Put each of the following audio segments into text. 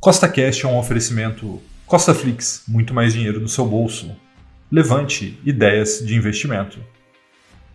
Costa Cash é um oferecimento Costa Flix, muito mais dinheiro no seu bolso. Levante ideias de investimento.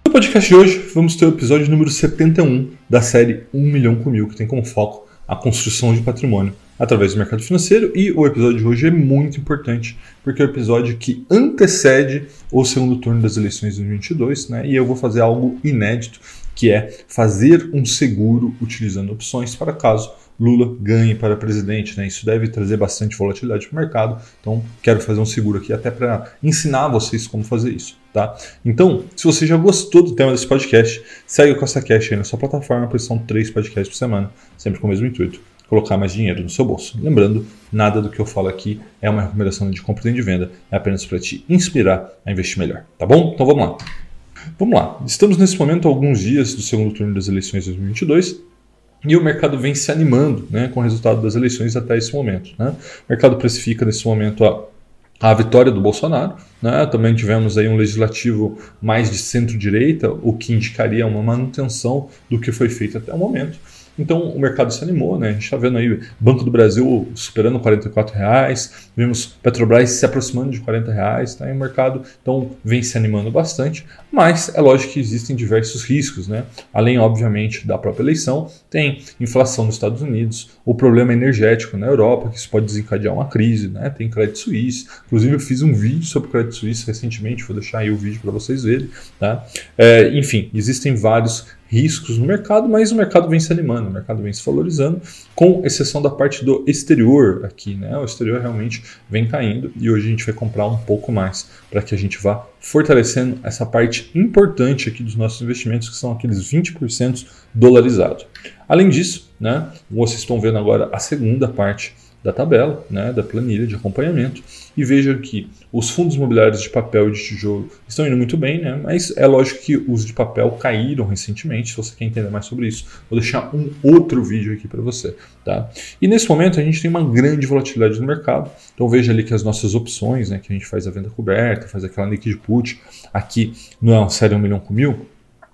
No podcast de hoje, vamos ter o episódio número 71 da série 1 milhão com mil, que tem como foco a construção de patrimônio através do mercado financeiro. E o episódio de hoje é muito importante, porque é o episódio que antecede o segundo turno das eleições de 2022, né? E eu vou fazer algo inédito, que é fazer um seguro utilizando opções para caso Lula ganhe para presidente. Né? Isso deve trazer bastante volatilidade para o mercado. Então, quero fazer um seguro aqui até para ensinar vocês como fazer isso. Tá? Então, se você já gostou do tema desse podcast, segue o Costa Cash aí na sua plataforma, pois são três podcasts por semana, sempre com o mesmo intuito colocar mais dinheiro no seu bolso. Lembrando, nada do que eu falo aqui é uma recomendação de compra e de venda, é apenas para te inspirar a investir melhor, tá bom? Então vamos lá. Vamos lá. Estamos nesse momento alguns dias do segundo turno das eleições de 2022 e o mercado vem se animando né, com o resultado das eleições até esse momento. Né? O mercado precifica nesse momento a, a vitória do Bolsonaro. Né? Também tivemos aí um legislativo mais de centro-direita, o que indicaria uma manutenção do que foi feito até o momento. Então o mercado se animou, né? A gente está vendo aí Banco do Brasil superando 44 reais, vimos Petrobras se aproximando de 40 reais, tá? E o mercado então vem se animando bastante, mas é lógico que existem diversos riscos, né? Além, obviamente, da própria eleição, tem inflação nos Estados Unidos, o problema energético na Europa, que isso pode desencadear uma crise, né? Tem Credit Suisse, inclusive eu fiz um vídeo sobre Credit Suisse recentemente, vou deixar aí o vídeo para vocês verem, tá? É, enfim, existem vários riscos no mercado, mas o mercado vem se animando, o mercado vem se valorizando, com exceção da parte do exterior aqui, né? O exterior realmente vem caindo e hoje a gente vai comprar um pouco mais para que a gente vá fortalecendo essa parte importante aqui dos nossos investimentos, que são aqueles 20% dolarizados. Além disso, né, vocês estão vendo agora a segunda parte da tabela, né, da planilha de acompanhamento, e veja que os fundos imobiliários de papel e de tijolo estão indo muito bem, né, mas é lógico que os de papel caíram recentemente. Se você quer entender mais sobre isso, vou deixar um outro vídeo aqui para você. Tá? E nesse momento a gente tem uma grande volatilidade no mercado, então veja ali que as nossas opções, né, que a gente faz a venda coberta, faz aquela liquid put, aqui no série 1 milhão com mil,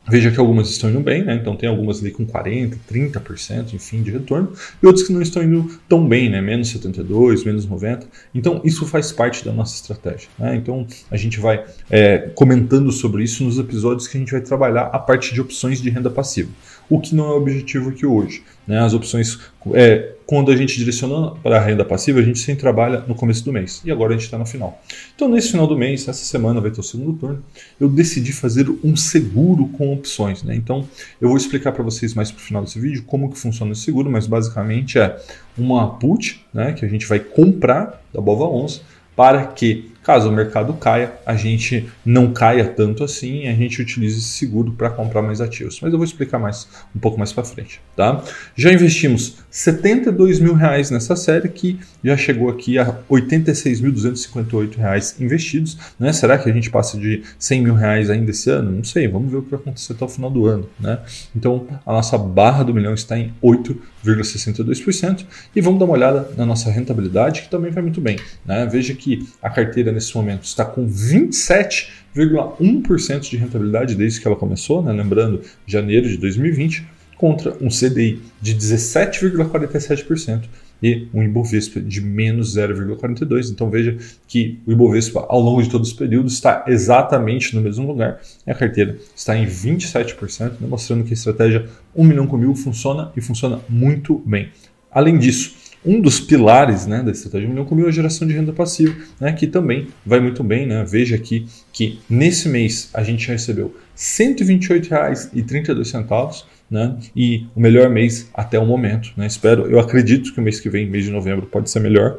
Veja que algumas estão indo bem, né? então tem algumas ali com 40%, 30%, enfim, de retorno, e outras que não estão indo tão bem, né? menos 72%, menos 90%. Então isso faz parte da nossa estratégia. Né? Então a gente vai é, comentando sobre isso nos episódios que a gente vai trabalhar a parte de opções de renda passiva, o que não é objetivo aqui hoje. Né? As opções é, quando a gente direciona para a renda passiva, a gente sempre trabalha no começo do mês. E agora a gente está no final. Então, nesse final do mês, essa semana vai ter o segundo turno, eu decidi fazer um seguro com opções. Né? Então, eu vou explicar para vocês mais para o final desse vídeo como que funciona esse seguro, mas basicamente é uma put né, que a gente vai comprar da Bova 11 para que, caso o mercado caia, a gente não caia tanto assim a gente utilize esse seguro para comprar mais ativos. Mas eu vou explicar mais um pouco mais para frente. Tá? Já investimos 72 mil reais nessa série que já chegou aqui a 86.258 reais investidos. Né? Será que a gente passa de 100 mil reais ainda esse ano? Não sei, vamos ver o que vai acontecer até o final do ano. Né? Então a nossa barra do milhão está em 8,62% e vamos dar uma olhada na nossa rentabilidade que também vai muito bem. Né? Veja que a carteira nesse momento está com 27,1% de rentabilidade desde que ela começou, né? lembrando, janeiro de 2020, contra um CDI de 17,47% e um Ibovespa de menos 0,42. Então veja que o Ibovespa, ao longo de todo esse período, está exatamente no mesmo lugar a carteira está em 27%, né? mostrando que a estratégia 1 milhão com mil funciona e funciona muito bem. Além disso, um dos pilares né, da estratégia milhão com mil é a geração de renda passiva, né, que também vai muito bem. Né? Veja aqui que nesse mês a gente recebeu R$ 128,32 né? E o melhor mês até o momento, né? Espero, eu acredito que o mês que vem, mês de novembro, pode ser melhor,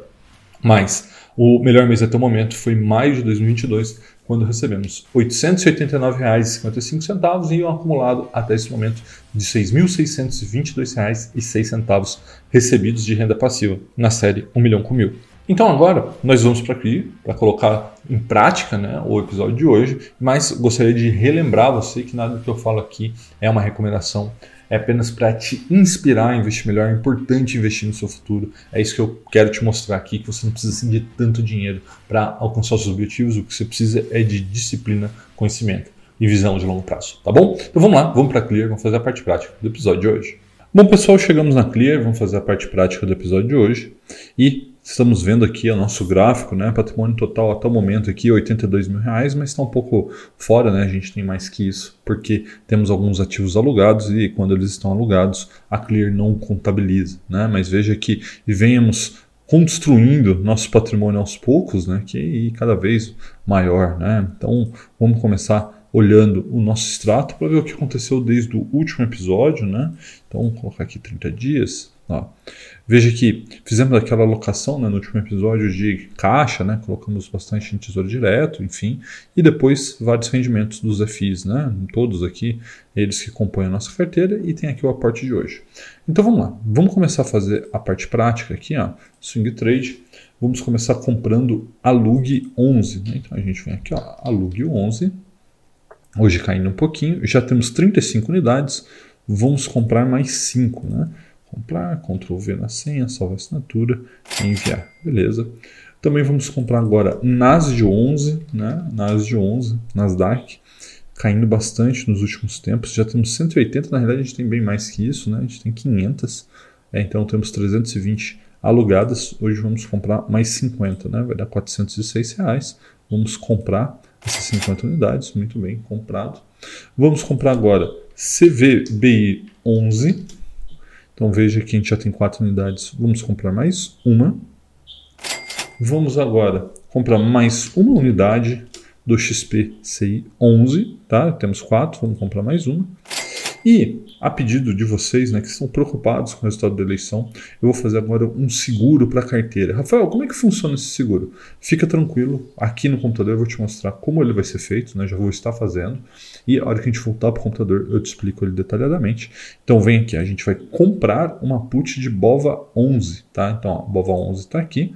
mas o melhor mês até o momento foi maio de 2022, quando recebemos R$ 889,55 e um acumulado até esse momento de R$ 6.622,06 recebidos de renda passiva na série 1 milhão com mil. Então agora nós vamos para aqui para colocar em prática né, o episódio de hoje, mas gostaria de relembrar você que nada do que eu falo aqui é uma recomendação é apenas para te inspirar a investir melhor. É importante investir no seu futuro. É isso que eu quero te mostrar aqui, que você não precisa assim, de tanto dinheiro para alcançar os seus objetivos. O que você precisa é de disciplina, conhecimento e visão de longo prazo, tá bom? Então vamos lá, vamos para Clear, vamos fazer a parte prática do episódio de hoje. Bom, pessoal, chegamos na Clear, vamos fazer a parte prática do episódio de hoje. E estamos vendo aqui o nosso gráfico, né? Patrimônio total até o momento aqui, 82 mil reais, mas está um pouco fora, né? A gente tem mais que isso, porque temos alguns ativos alugados e quando eles estão alugados, a Clear não contabiliza, né? Mas veja que venhamos construindo nosso patrimônio aos poucos, né? Que cada vez maior, né? Então, vamos começar olhando o nosso extrato para ver o que aconteceu desde o último episódio, né? Então, colocar aqui 30 dias. Ó. Veja que fizemos aquela alocação né, no último episódio de caixa, né? Colocamos bastante em tesouro direto, enfim, e depois vários rendimentos dos FIs, né? Todos aqui, eles que compõem a nossa carteira e tem aqui o aporte de hoje. Então vamos lá, vamos começar a fazer a parte prática aqui, ó, swing trade. Vamos começar comprando a Lug 11. Né? Então a gente vem aqui, ó, a Lug 11 Hoje caindo um pouquinho, já temos 35 unidades, vamos comprar mais 5, né? Comprar, Ctrl V na senha, salva assinatura enviar. Beleza. Também vamos comprar agora NAS de 11, né? De 11, Nasdaq, caindo bastante nos últimos tempos. Já temos 180, na realidade a gente tem bem mais que isso, né? A gente tem 500, é, então temos 320 alugadas. Hoje vamos comprar mais 50, né? Vai dar 406 reais. Vamos comprar essas 50 unidades, muito bem, comprado. Vamos comprar agora CVBI 11. Então veja que a gente já tem 4 unidades, vamos comprar mais uma. Vamos agora comprar mais uma unidade do XPCI 11, tá? Temos 4, vamos comprar mais uma. E, a pedido de vocês, né, que estão preocupados com o resultado da eleição, eu vou fazer agora um seguro para carteira. Rafael, como é que funciona esse seguro? Fica tranquilo, aqui no computador eu vou te mostrar como ele vai ser feito, né, já vou estar fazendo, e a hora que a gente voltar para o computador eu te explico ele detalhadamente. Então vem aqui, a gente vai comprar uma put de BOVA 11, tá? Então, a BOVA 11 está aqui,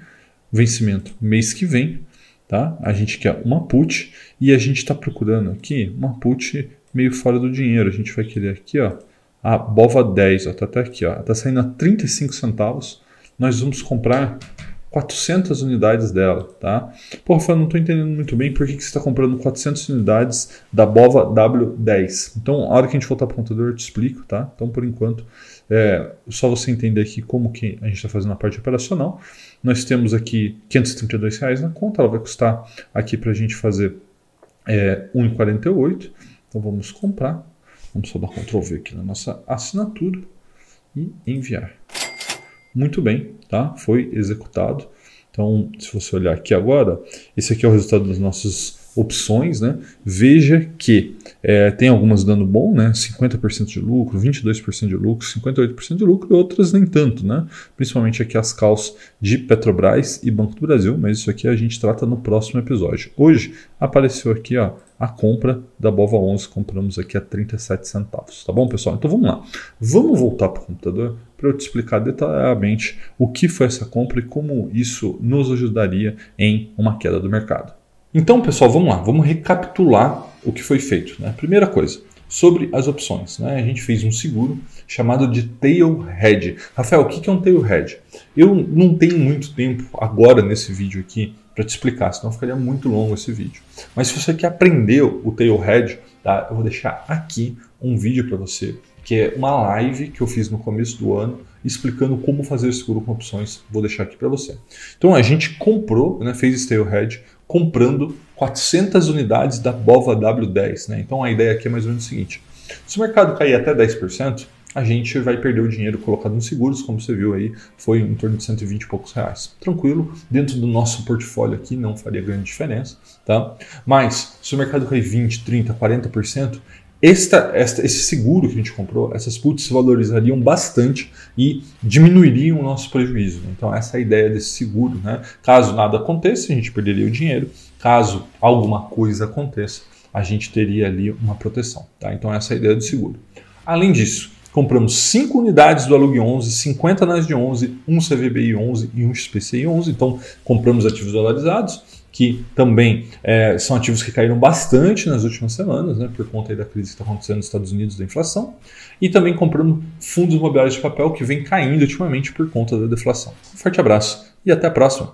vencimento mês que vem, tá? A gente quer uma put e a gente está procurando aqui uma put meio fora do dinheiro. A gente vai querer aqui, ó, a BOVA 10, ó, tá até aqui, ó, tá saindo a 35 centavos. Nós vamos comprar 400 unidades dela, tá? Pô, Rafael, não estou entendendo muito bem por que, que você está comprando 400 unidades da BOVA W10. Então, a hora que a gente voltar para o computador, eu te explico, tá? Então, por enquanto, é só você entender aqui como que a gente está fazendo a parte operacional. Nós temos aqui 532 reais na conta, ela vai custar aqui para a gente fazer é, 1,48. Então vamos comprar. Vamos só dar Ctrl V aqui na nossa assinatura e enviar. Muito bem, tá? Foi executado. Então, se você olhar aqui agora, esse aqui é o resultado das nossas opções, né? Veja que é, tem algumas dando bom, né? 50% de lucro, 22% de lucro, 58% de lucro e outras nem tanto, né? Principalmente aqui as calças de Petrobras e Banco do Brasil, mas isso aqui a gente trata no próximo episódio. Hoje apareceu aqui, ó, a compra da Bova 11, compramos aqui a 37 centavos, tá bom, pessoal? Então vamos lá. Vamos voltar para o computador para eu te explicar detalhadamente o que foi essa compra e como isso nos ajudaria em uma queda do mercado. Então, pessoal, vamos lá, vamos recapitular o que foi feito. Né? Primeira coisa, sobre as opções. Né? A gente fez um seguro chamado de Tail Hedge. Rafael, o que é um Tail Hedge? Eu não tenho muito tempo agora nesse vídeo aqui para te explicar, senão ficaria muito longo esse vídeo. Mas se você quer aprender o Tail Hedge, tá? eu vou deixar aqui um vídeo para você, que é uma live que eu fiz no começo do ano explicando como fazer seguro com opções. Vou deixar aqui para você. Então a gente comprou, né, fez esse Tail Hedge comprando 400 unidades da BOVA W10. Né? Então a ideia aqui é mais ou menos o seguinte: se o mercado cair até 10%, a gente vai perder o dinheiro colocado nos seguros, como você viu aí, foi em torno de 120 e poucos reais. Tranquilo, dentro do nosso portfólio aqui não faria grande diferença, tá? Mas se o mercado cair 20, 30, 40%, esta, esta, esse seguro que a gente comprou, essas puts se valorizariam bastante e diminuiriam o nosso prejuízo. Então, essa é a ideia desse seguro. Né? Caso nada aconteça, a gente perderia o dinheiro. Caso alguma coisa aconteça, a gente teria ali uma proteção. Tá? Então, essa é a ideia do seguro. Além disso, compramos 5 unidades do Alug 11, 50 NAS de 11, um CVBI 11 e um XPCI 11. Então, compramos ativos dolarizados que também é, são ativos que caíram bastante nas últimas semanas, né, por conta da crise que está acontecendo nos Estados Unidos da inflação, e também comprando fundos imobiliários de papel que vem caindo ultimamente por conta da deflação. Um forte abraço e até a próxima!